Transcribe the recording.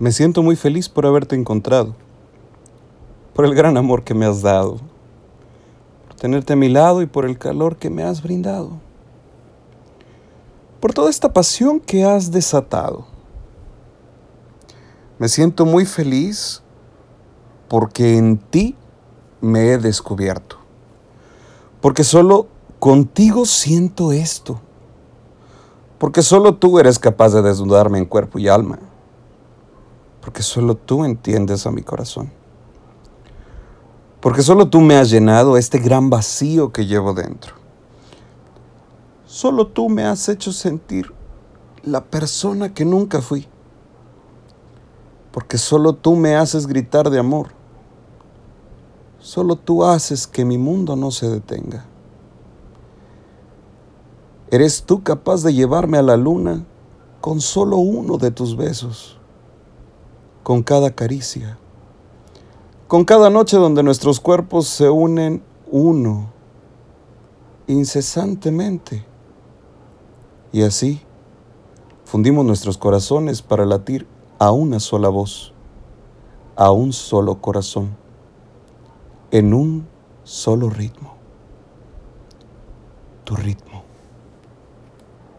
Me siento muy feliz por haberte encontrado, por el gran amor que me has dado, por tenerte a mi lado y por el calor que me has brindado, por toda esta pasión que has desatado. Me siento muy feliz porque en ti me he descubierto, porque solo contigo siento esto, porque solo tú eres capaz de desnudarme en cuerpo y alma porque solo tú entiendes a mi corazón. Porque solo tú me has llenado este gran vacío que llevo dentro. Solo tú me has hecho sentir la persona que nunca fui. Porque solo tú me haces gritar de amor. Solo tú haces que mi mundo no se detenga. Eres tú capaz de llevarme a la luna con solo uno de tus besos con cada caricia, con cada noche donde nuestros cuerpos se unen uno incesantemente. Y así fundimos nuestros corazones para latir a una sola voz, a un solo corazón, en un solo ritmo, tu ritmo.